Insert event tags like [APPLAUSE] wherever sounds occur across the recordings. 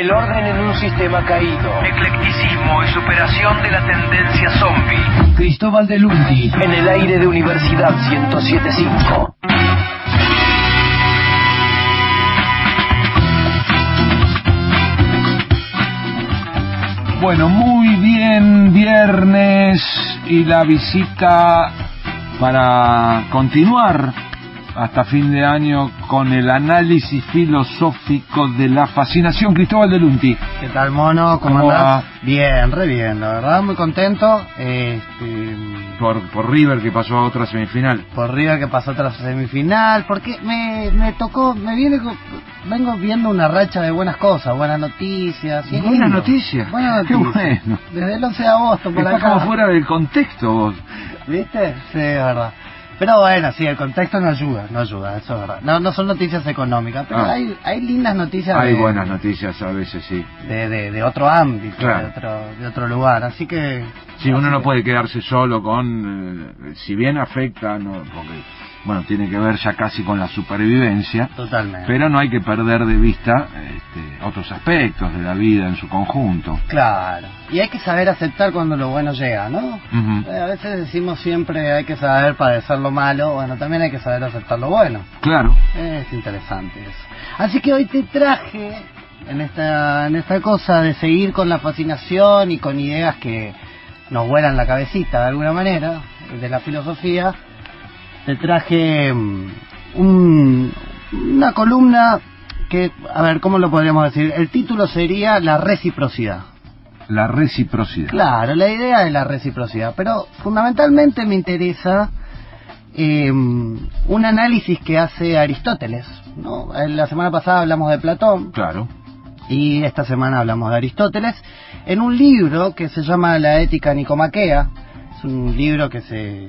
El orden en un sistema caído. Eclecticismo y superación de la tendencia zombie. Cristóbal de Lundi en el aire de Universidad 1075. Bueno, muy bien, viernes y la visita para continuar hasta fin de año con el análisis filosófico de la fascinación. Cristóbal de Lunti. ¿Qué tal, mono? ¿Cómo, ¿Cómo andás? Bien, re bien, la verdad, muy contento. Este, Por, por River que pasó a otra semifinal. por River que pasó otra semifinal, porque me, me tocó, me viene, vengo viendo una racha de buenas cosas, buenas noticias. y es Buenas noticias. Buenas [LAUGHS] Qué noticias. bueno. Desde el 11 de agosto por Estás acá. como fuera del contexto vos. ¿Viste? Sí, es verdad. Pero bueno, sí, el contexto no ayuda, no ayuda, eso es verdad. No, no son noticias económicas, pero Ah. hay, hay lindas noticias Hay de, buenas noticias a veces, sí. de, de, de otro ámbito, Claro. de, otro, de otro lugar, así que... Sí, uno no que- puede quedarse solo con, eh, si bien afecta, no, porque, bueno, tiene que ver ya casi con la supervivencia, Totalmente. pero no hay que perder de vista este, otros aspectos de la vida en su conjunto. Claro. Y hay que saber aceptar cuando lo bueno llega, ¿no? Eh, A veces decimos siempre hay que saber padecer lo malo, bueno, también hay que saber aceptar lo bueno. Claro. Es interesante eso. Así que hoy te traje en esta, en esta cosa de seguir con la fascinación y con ideas que nos vuelan la cabecita de alguna manera, de la filosofía, te traje mm, un- una columna que, a ver, ¿cómo lo podríamos decir? El título sería La reciprocidad. La reciprocidad. Claro, la idea es la reciprocidad, pero fundamentalmente me interesa eh, un análisis que hace Aristóteles. ¿no? La semana pasada hablamos de Platón Claro. y esta semana hablamos de Aristóteles en un libro que se llama La Ética Nicomaquea. Es un libro que se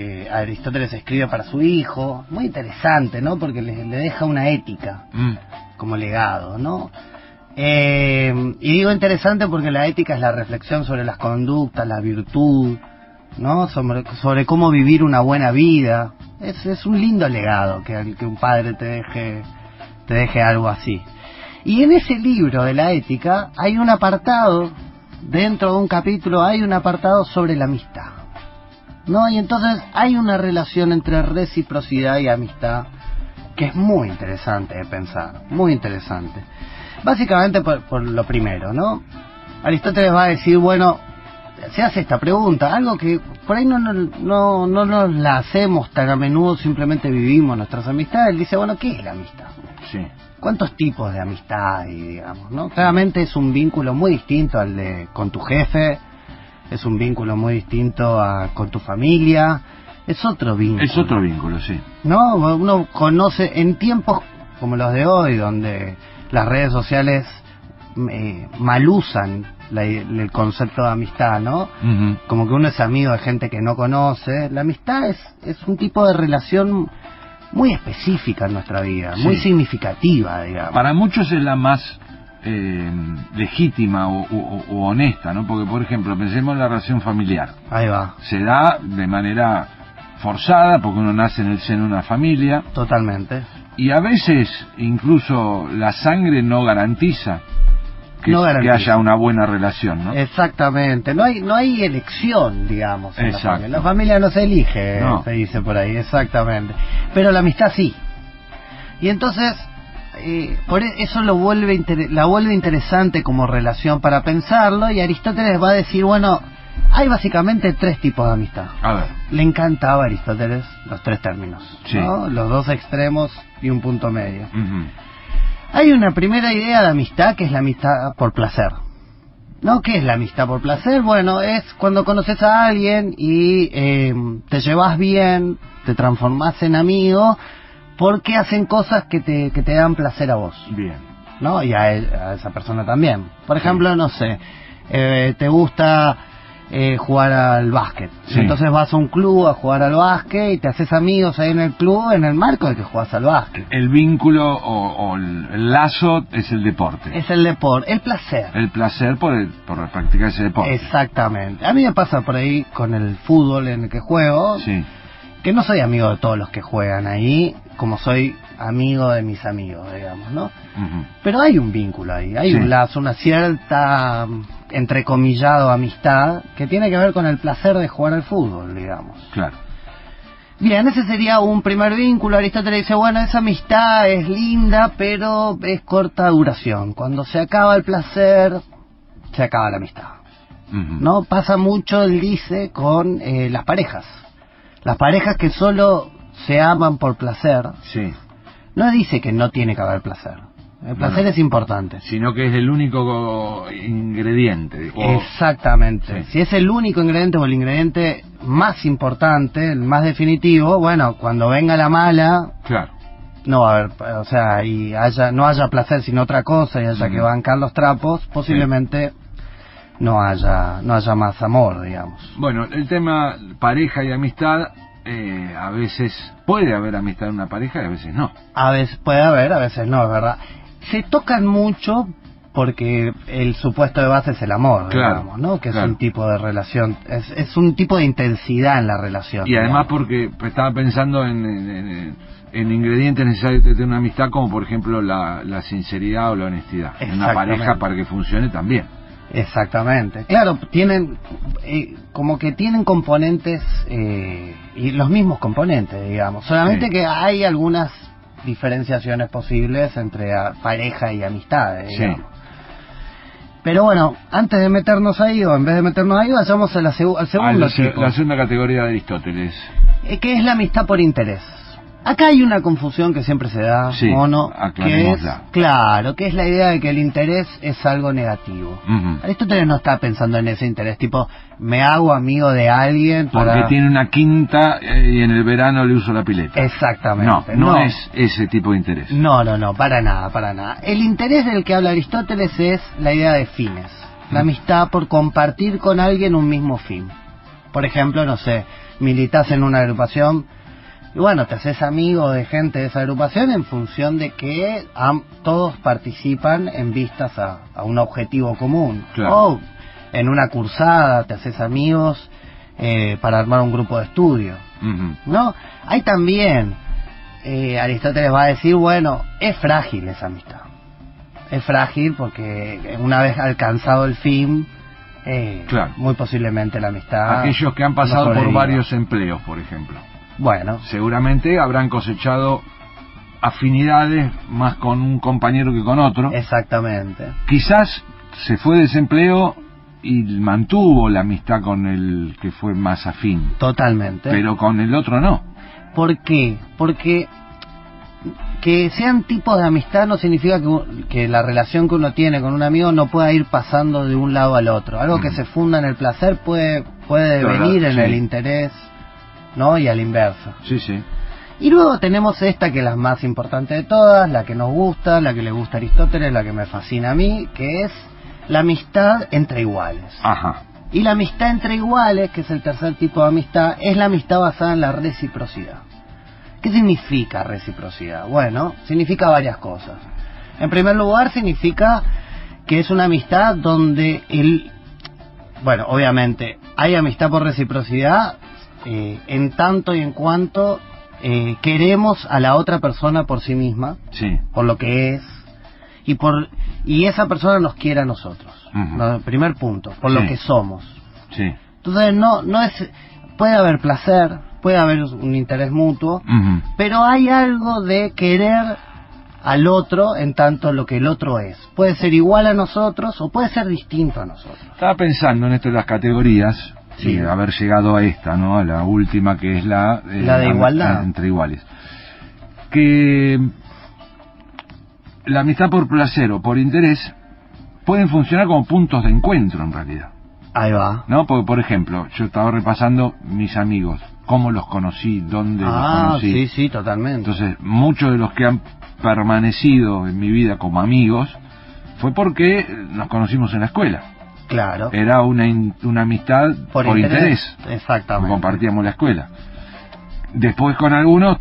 que Aristóteles escribe para su hijo, muy interesante, ¿no? Porque le, le deja una ética Mm. como legado, ¿no? Eh, y digo interesante porque la ética es la reflexión sobre las conductas, la virtud, ¿no? Sobre, sobre cómo vivir una buena vida. Es, es un lindo legado que, que un padre te deje, te deje algo así. Y en ese libro de la ética hay un apartado, dentro de un capítulo hay un apartado sobre la amistad. ¿No? Y entonces hay una relación entre reciprocidad y amistad que es muy interesante de pensar, muy interesante. Básicamente por, por lo primero, ¿no? Aristóteles va a decir, bueno, se hace esta pregunta, algo que por ahí no, no, no, no nos la hacemos tan a menudo, simplemente vivimos nuestras amistades. Él dice, bueno, ¿qué es la amistad? Sí. ¿Cuántos tipos de amistad hay, digamos, no? Claramente es un vínculo muy distinto al de con tu jefe, es un vínculo muy distinto a con tu familia, es otro vínculo. Es otro vínculo, sí. ¿no? Uno conoce en tiempos como los de hoy, donde las redes sociales eh, malusan la- el concepto de amistad, ¿no? Como que uno es amigo de gente que no conoce. La amistad es, es un tipo de relación muy específica en nuestra vida, Sí. muy significativa, digamos. Para muchos es la más eh, legítima o, o- o honesta, ¿no? Porque, por ejemplo, pensemos en la relación familiar. Ahí va, Se da de manera forzada porque uno nace en el seno de una familia totalmente. y a veces incluso la sangre no garantiza que, No garantiza. que haya una buena relación, ¿no? Exactamente, no hay no hay elección, digamos, en la familia. La familia no se elige, No. se dice por ahí, exactamente. Pero la amistad sí. Y entonces eh, por e- eso lo vuelve inter- la vuelve interesante como relación para pensarlo y Aristóteles va a decir, bueno, hay básicamente tres tipos de amistad. A ver, Le encantaba a Aristóteles los tres términos, Sí. ¿no? Los dos extremos y un punto medio. Hay una primera idea de amistad que es la amistad por placer. ¿No? ¿Qué es la amistad por placer? Bueno, es cuando conoces a alguien y eh, te llevas bien, te transformás en amigo, porque hacen cosas que te, que te dan placer a vos, bien, ¿no? Y a, él- a esa persona también. Por ejemplo, no sé, eh, te gusta eh, jugar al básquet. Sí. Entonces vas a un club a jugar al básquet y te haces amigos ahí en el club en el marco de que juegas al básquet. el vínculo o, el lazo es el deporte, Es el deporte, el placer. el placer por, el- por practicar ese deporte. Exactamente. A mí me pasa por ahí con el fútbol en el que juego, Sí, que no soy amigo de todos los que juegan ahí, como soy amigo de mis amigos, digamos, ¿no? Pero hay un vínculo ahí, hay Sí. un lazo, una cierta, entrecomillado, amistad que tiene que ver con el placer de jugar al fútbol, digamos. Claro. Bien, ese sería un primer vínculo. Aristóteles dice, bueno, esa amistad es linda, pero es corta duración. Cuando se acaba el placer, se acaba la amistad. ¿No? Pasa mucho, él dice, con eh, las parejas. Las parejas que solo se aman por placer, Sí. no dice que no tiene que haber placer. El placer es importante. Sino que es el único ingrediente. o- Exactamente. Sí. Si es el único ingrediente o el ingrediente más importante, el más definitivo, bueno, cuando venga la mala, Claro. no va a haber, o sea, y haya, no haya placer sino otra cosa y haya que bancar los trapos, posiblemente no haya, no haya más amor, digamos. Bueno, el tema pareja y amistad, eh, a veces puede haber amistad en una pareja y a veces no. A veces puede haber, a veces no, es verdad. Se tocan mucho porque el supuesto de base es el amor, Claro, digamos, ¿no? Que es un tipo de relación, es, es un tipo de intensidad en la relación. Y además digamos. porque estaba pensando en, en- en- en ingredientes necesarios de una amistad, como por ejemplo la, la sinceridad o la honestidad. En una pareja para que funcione también. Exactamente. Claro, tienen eh, como que tienen componentes eh, y los mismos componentes, digamos. Solamente Sí. que hay algunas diferenciaciones posibles entre ah, pareja y amistades, Sí. digamos. Pero bueno, antes de meternos ahí, o en vez de meternos ahí, vayamos a la segu- al Ah, segundo la, tipo, la segunda categoría de Aristóteles. eh, que es la amistad por interés. Acá hay una confusión que siempre se da, Sí, Mono, que es, claro, que es la idea de que el interés es algo negativo. Aristóteles no está pensando en ese interés, tipo, me hago amigo de alguien Porque para... tiene una quinta eh, y en el verano le uso la pileta. No, Exactamente. no, es ese tipo de interés. No, no, no, para nada, para nada. El interés del que habla Aristóteles es la idea de fines. La Mm. amistad por compartir con alguien un mismo fin. Por ejemplo, no sé, militas en una agrupación y bueno, te haces amigo de gente de esa agrupación en función de que am- todos participan en vistas a, a un objetivo común. Claro. O en una cursada te haces amigos eh, para armar un grupo de estudio. ¿no? Hay también, eh, Aristóteles va a decir, bueno, es frágil esa amistad. Es frágil porque una vez alcanzado el fin, eh, Claro. muy posiblemente la amistad... Aquellos que han no pasado por varios empleos, por ejemplo. Bueno, Seguramente habrán cosechado afinidades más con un compañero que con otro. exactamente. Quizás se fue de ese empleo y mantuvo la amistad con el que fue más afín, Totalmente. pero con el otro no. ¿Por qué? Porque que sean tipos de amistad no significa que, que la relación que uno tiene con un amigo no pueda ir pasando de un lado al otro. Algo que Mm. se funda en el placer puede, puede venir en el interés, ¿no? Y al inverso. Sí, sí. Y luego tenemos esta que es la más importante de todas, la que nos gusta, la que le gusta a Aristóteles, la que me fascina a mí, que es la amistad entre iguales. Ajá. Y la amistad entre iguales, que es el tercer tipo de amistad, es la amistad basada en la reciprocidad. ¿Qué significa reciprocidad? Bueno, significa varias cosas. En primer lugar, significa que es una amistad donde el... Bueno, obviamente, hay amistad por reciprocidad eh, en tanto y en cuanto eh, queremos a la otra persona por sí misma, Sí. por lo que es, y por y esa persona nos quiere a nosotros. Primer punto, por lo que somos. Sí. Entonces no no es puede haber placer, puede haber un interés mutuo, pero hay algo de querer al otro en tanto lo que el otro es. Puede ser igual a nosotros o puede ser distinto a nosotros. Estaba pensando en esto de las categorías Sí. haber llegado a esta, ¿no? A la última que es la... eh, La de igualdad. Entre iguales. Que la amistad por placer o por interés pueden funcionar como puntos de encuentro en realidad. Ahí va. ¿No? Porque, por ejemplo, yo estaba repasando mis amigos, cómo los conocí, dónde los Ah, conocí. sí, sí, totalmente. Entonces, muchos de los que han permanecido en mi vida como amigos fue porque nos conocimos en la escuela. Claro. Era una, in- una amistad por, interés. Exactamente. Compartíamos la escuela. Después con algunos,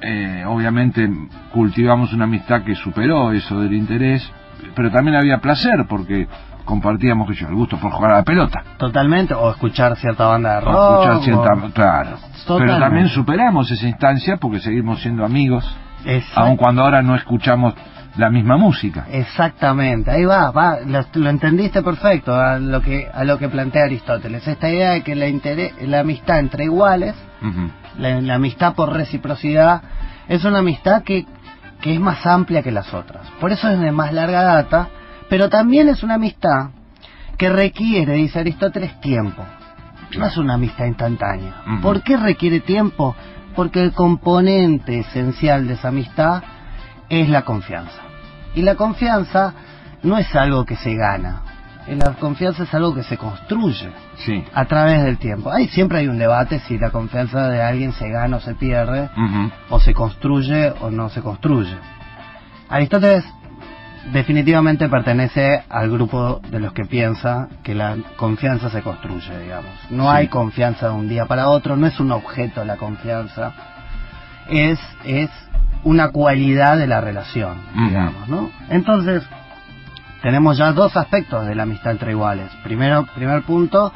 eh, obviamente cultivamos una amistad que superó eso del interés, pero también había placer porque compartíamos, yo, el gusto por jugar a la pelota. Totalmente. O escuchar cierta banda de O rock. escuchar cierta- o- claro. Pero también superamos esa instancia porque seguimos siendo amigos Exacto. aun cuando ahora no escuchamos la misma música. Exactamente, ahí va, va, lo, lo entendiste perfecto a lo que a lo que plantea Aristóteles, esta idea de que la, la amistad entre iguales, la, la amistad por reciprocidad, es una amistad que, que es más amplia que las otras. Por eso es de más larga data, pero también es una amistad que requiere, dice Aristóteles, tiempo. No es una amistad instantánea. ¿Por qué requiere tiempo? Porque el componente esencial de esa amistad es la confianza. Y la confianza no es algo que se gana. La confianza es algo que se construye Sí. a través del tiempo. Ahí siempre hay un debate si la confianza de alguien se gana o se pierde, o se construye o no se construye. Aristóteles definitivamente pertenece al grupo de los que piensa que la confianza se construye, digamos. No Sí. hay confianza de un día para otro, no es un objeto la confianza, es, es una cualidad de la relación, digamos, ¿no? Entonces, tenemos ya dos aspectos de la amistad entre iguales. Primero, primer punto,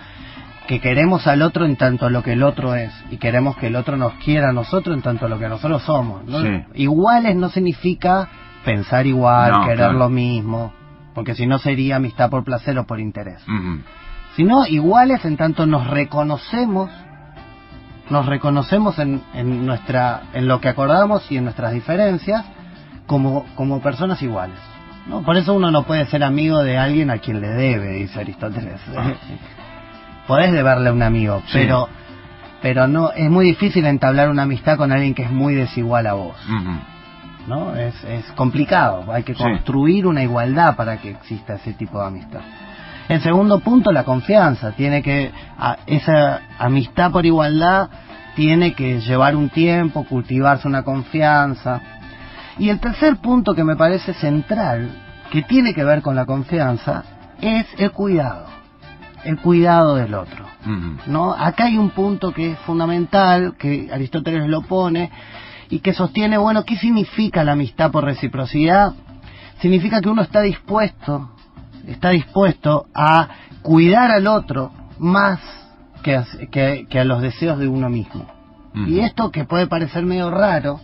que queremos al otro en tanto lo que el otro es y queremos que el otro nos quiera a nosotros en tanto lo que nosotros somos. ¿no? Sí. Iguales no significa pensar igual, No, querer claro. lo mismo, porque si no sería amistad por placer o por interés. Sino iguales en tanto nos reconocemos, nos reconocemos en, en nuestra, en lo que acordamos y en nuestras diferencias como, como personas iguales. ¿no? Por eso uno no puede ser amigo de alguien a quien le debe, dice Aristóteles. Podés deberle a un amigo, Sí. pero, pero no, es muy difícil entablar una amistad con alguien que es muy desigual a vos. ¿no? Es, es complicado, hay que Sí. construir una igualdad para que exista ese tipo de amistad. El segundo punto, la confianza, tiene que, a- esa amistad por igualdad tiene que llevar un tiempo, cultivarse una confianza. Y el tercer punto que me parece central, que tiene que ver con la confianza, es el cuidado, el cuidado del otro. ¿no? Acá hay un punto que es fundamental, que Aristóteles lo pone, y que sostiene, bueno, ¿qué significa la amistad por reciprocidad? Significa que uno está dispuesto, está dispuesto a cuidar al otro más que a, que, que a los deseos de uno mismo. Y esto que puede parecer medio raro,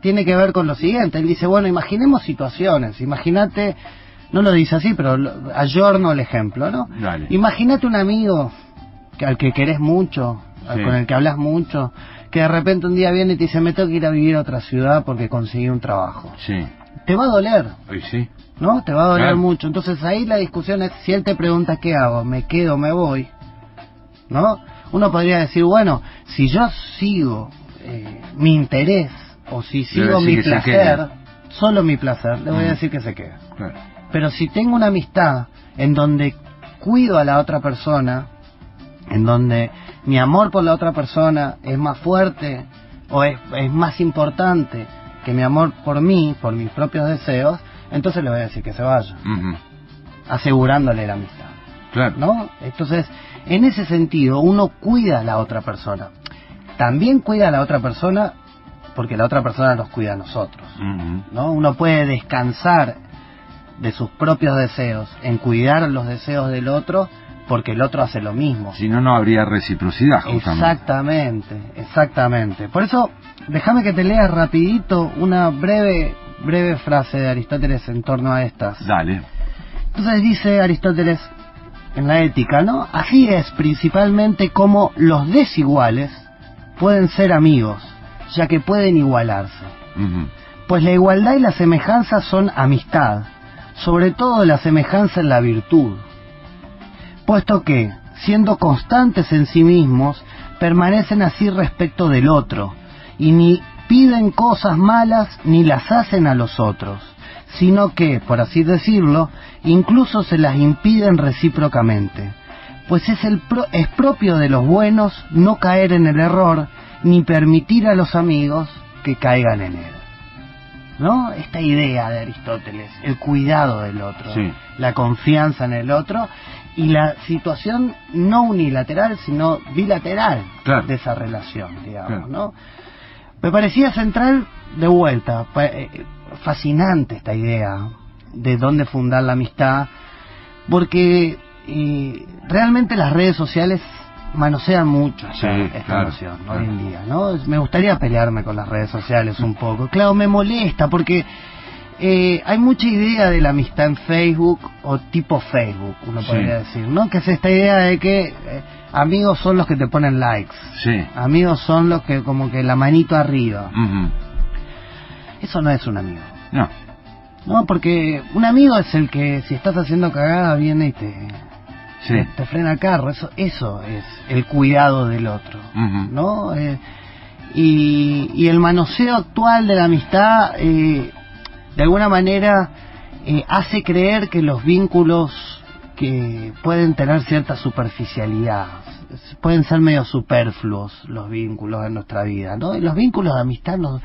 tiene que ver con lo siguiente. Él dice, bueno, imaginemos situaciones, imagínate, no lo dice así, pero ayorno el ejemplo, ¿no? Imagínate un amigo al que querés mucho, Sí. con el que hablas mucho, que de repente un día viene y te dice, me tengo que ir a vivir a otra ciudad porque conseguí un trabajo. Sí. Te va a doler, Hoy sí. ¿No? Te va a doler Claro. mucho. Entonces ahí la discusión es, si él te pregunta qué hago, me quedo, me voy, ¿no? Uno podría decir, bueno, si yo sigo eh, mi interés o si sigo mi placer, solo mi placer, le voy a Mm. decir que se quede. Claro. Pero si tengo una amistad en donde cuido a la otra persona, en donde mi amor por la otra persona es más fuerte o es, es más importante que mi amor por mí, por mis propios deseos, entonces le voy a decir que se vaya, asegurándole la amistad. Claro. ¿No? Entonces, en ese sentido, uno cuida a la otra persona. También cuida a la otra persona porque la otra persona nos cuida a nosotros. ¿no? Uno puede descansar de sus propios deseos en cuidar los deseos del otro porque el otro hace lo mismo. Si no, no habría reciprocidad, justamente. Exactamente, exactamente. Por eso, déjame que te lea rapidito una breve, breve frase de Aristóteles en torno a estas. Dale. Entonces dice Aristóteles en la ética, ¿no? Así es principalmente como los desiguales pueden ser amigos, ya que pueden igualarse. Pues la igualdad y la semejanza son amistad, sobre todo la semejanza en la virtud, puesto que, siendo constantes en sí mismos, permanecen así respecto del otro, y ni piden cosas malas ni las hacen a los otros, sino que, por así decirlo, incluso se las impiden recíprocamente, pues es, el pro- es propio de los buenos no caer en el error, ni permitir a los amigos que caigan en él. ¿no? Esta idea de Aristóteles, el cuidado del otro, Sí. la confianza en el otro y la situación no unilateral, sino bilateral Claro. de esa relación, digamos, Claro. ¿no? Me parecía central de vuelta, eh, fascinante esta idea de dónde fundar la amistad, porque eh, realmente las redes sociales manosean mucho Sí, esta, esta claro, noción claro. hoy en día, ¿no? Me gustaría pelearme con las redes sociales un poco. Claro, me molesta porque eh, hay mucha idea de la amistad en Facebook o tipo Facebook, uno Sí. podría decir, ¿no? Que es esta idea de que eh, amigos son los que te ponen likes, Sí. amigos son los que como que la manito arriba. Eso no es un amigo. No. No, porque un amigo es el que si estás haciendo cagada viene y te, Sí. te, te frena el carro. Eso, eso es el cuidado del otro. ¿no? Eh, y, y el manoseo actual de la amistad, eh, de alguna manera, eh, hace creer que los vínculos que pueden tener cierta superficialidad, pueden ser medio superfluos los vínculos en nuestra vida, ¿no? Y los vínculos de amistad no,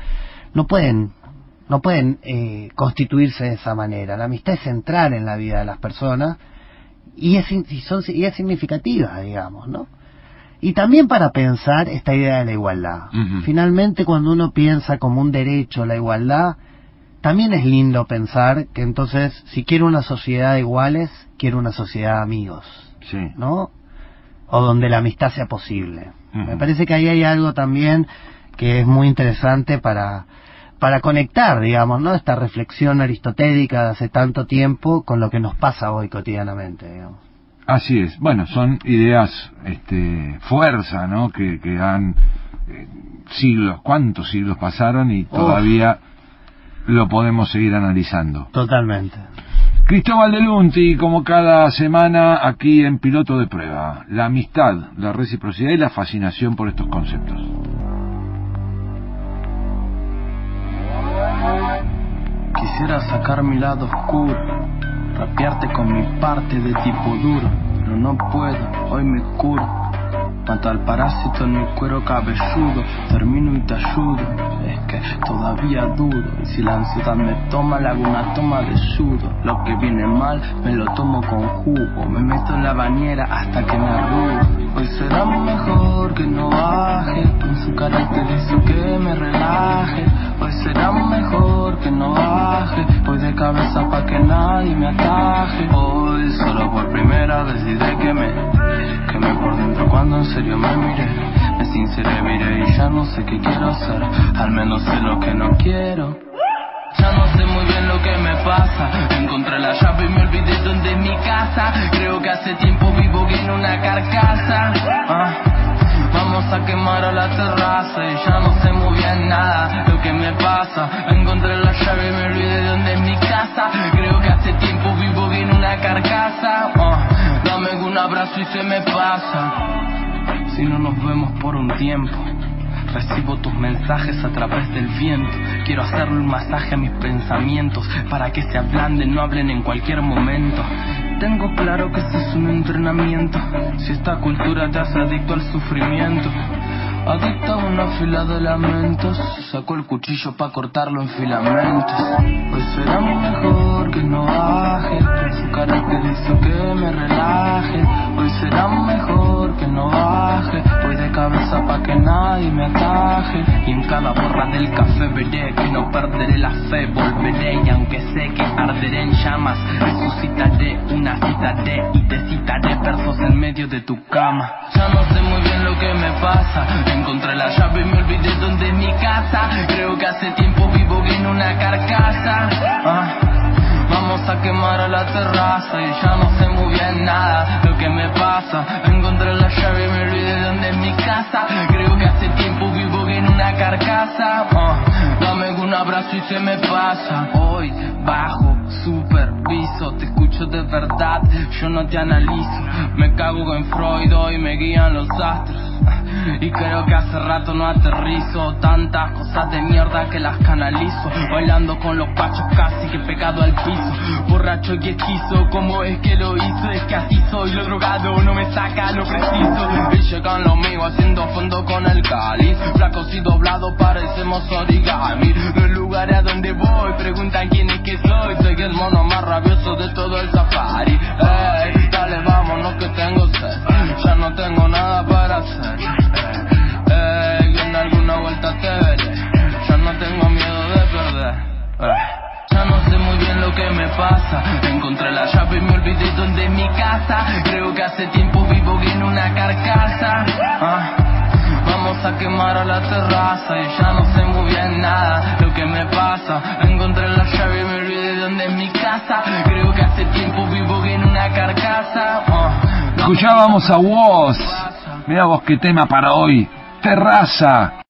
no pueden no pueden eh, constituirse de esa manera. La amistad es central en la vida de las personas y es, y son, y es significativa, digamos, ¿no? Y también para pensar esta idea de la igualdad. Finalmente, cuando uno piensa como un derecho la igualdad, también es lindo pensar que entonces, si quiero una sociedad de iguales, quiero una sociedad de amigos, Sí. ¿no? O donde la amistad sea posible. Me parece que ahí hay algo también que es muy interesante para, para conectar, digamos, ¿no? Esta reflexión aristotélica de hace tanto tiempo con lo que nos pasa hoy cotidianamente, digamos. Así es. Bueno, son ideas, este, fuerza, ¿no? Que, que han eh, siglos, cuántos siglos pasaron y todavía lo podemos seguir analizando. Totalmente. Cristóbal de Lunti, como cada semana aquí en Piloto de Prueba, la amistad, la reciprocidad y la fascinación por estos conceptos. Quisiera sacar mi lado oscuro, rapearte con mi parte de tipo duro, pero no puedo, hoy me curo. Mato al parásito en mi cuero cabelludo, termino y te ayudo, es que todavía dudo, y si la ansiedad me toma, le hago una toma de sudo. Lo que viene mal, me lo tomo con jugo, me meto en la bañera hasta que me arrugo. Hoy será mejor que no baje, con su carácter hizo que me relaje. Será mejor que no baje, voy de cabeza pa' que nadie me ataje. Hoy solo por primera vez decidí que me quemé por dentro cuando en serio me miré. Me sinceré, miré y ya no sé qué quiero hacer, al menos sé lo que no quiero. Ya no sé muy bien lo que me pasa. Encontré la llave y me olvidé dónde es mi casa. Creo que hace tiempo vivo en una carcasa. Ah, Vamos a quemar a la terraza y ya no sé muy nada lo que me pasa. Encontré la llave y me olvidé de dónde es mi casa. Creo que hace tiempo vivo en una carcasa. Ah, dame un abrazo y se me pasa. Si no nos vemos por un tiempo. Recibo tus mensajes a través del viento. Quiero hacerle un masaje a mis pensamientos para que se ablanden, no hablen en cualquier momento. Tengo claro que este es un entrenamiento. Si esta cultura te hace adicto al sufrimiento. Adicto a una fila de lamentos. Saco el cuchillo para cortarlo en filamentos. Hoy será mejor que no baje. Con su carácter hizo que me relaje. Hoy será mejor que no baje. Voy de cabeza pa' que nadie me ataje. Y en cada borra del café veré que no perderé la fe. Volveré y aunque sé que arderé en llamas, resucitaré una citaré y te citaré versos en medio de tu cama. Ya no sé muy bien lo que me pasa. Encontré la llave y me olvidé dónde es mi casa. Creo que hace tiempo vivo en una carcasa. Ah. Vamos a quemar a la terraza y ya no sé muy bien nada lo que me pasa. Encontré la llave y me olvidé de dónde es mi casa. Creo que hace tiempo vivo en una carcasa. Ah, dame un abrazo y se me pasa. Hoy bajo, superviso, te escucho de verdad, yo no te analizo. Me cago en Freud hoy me guían los astros. Y creo que hace rato no aterrizo. Tantas cosas de mierda que las canalizo. Bailando con los pachos casi que pegado al piso. Borracho y hechizo, ¿cómo es que lo hizo? Es que así soy, lo drogado no me saca lo preciso. Y llegan los míos haciendo fondo con el cáliz. Flacos y doblados parecemos origami. Los lugares a donde voy preguntan quién es que soy. Soy el mono más rabioso de todo el safari casa. Creo que hace tiempo vivo en una carcasa. Ah, Vamos a quemar a la terraza y ya no sé muy bien nada lo que me pasa. Encontré la llave y me olvidé de dónde es mi casa. Creo que hace tiempo vivo en una carcasa. Ah, Escuchábamos a vos. Mira vos qué tema para hoy. Terraza.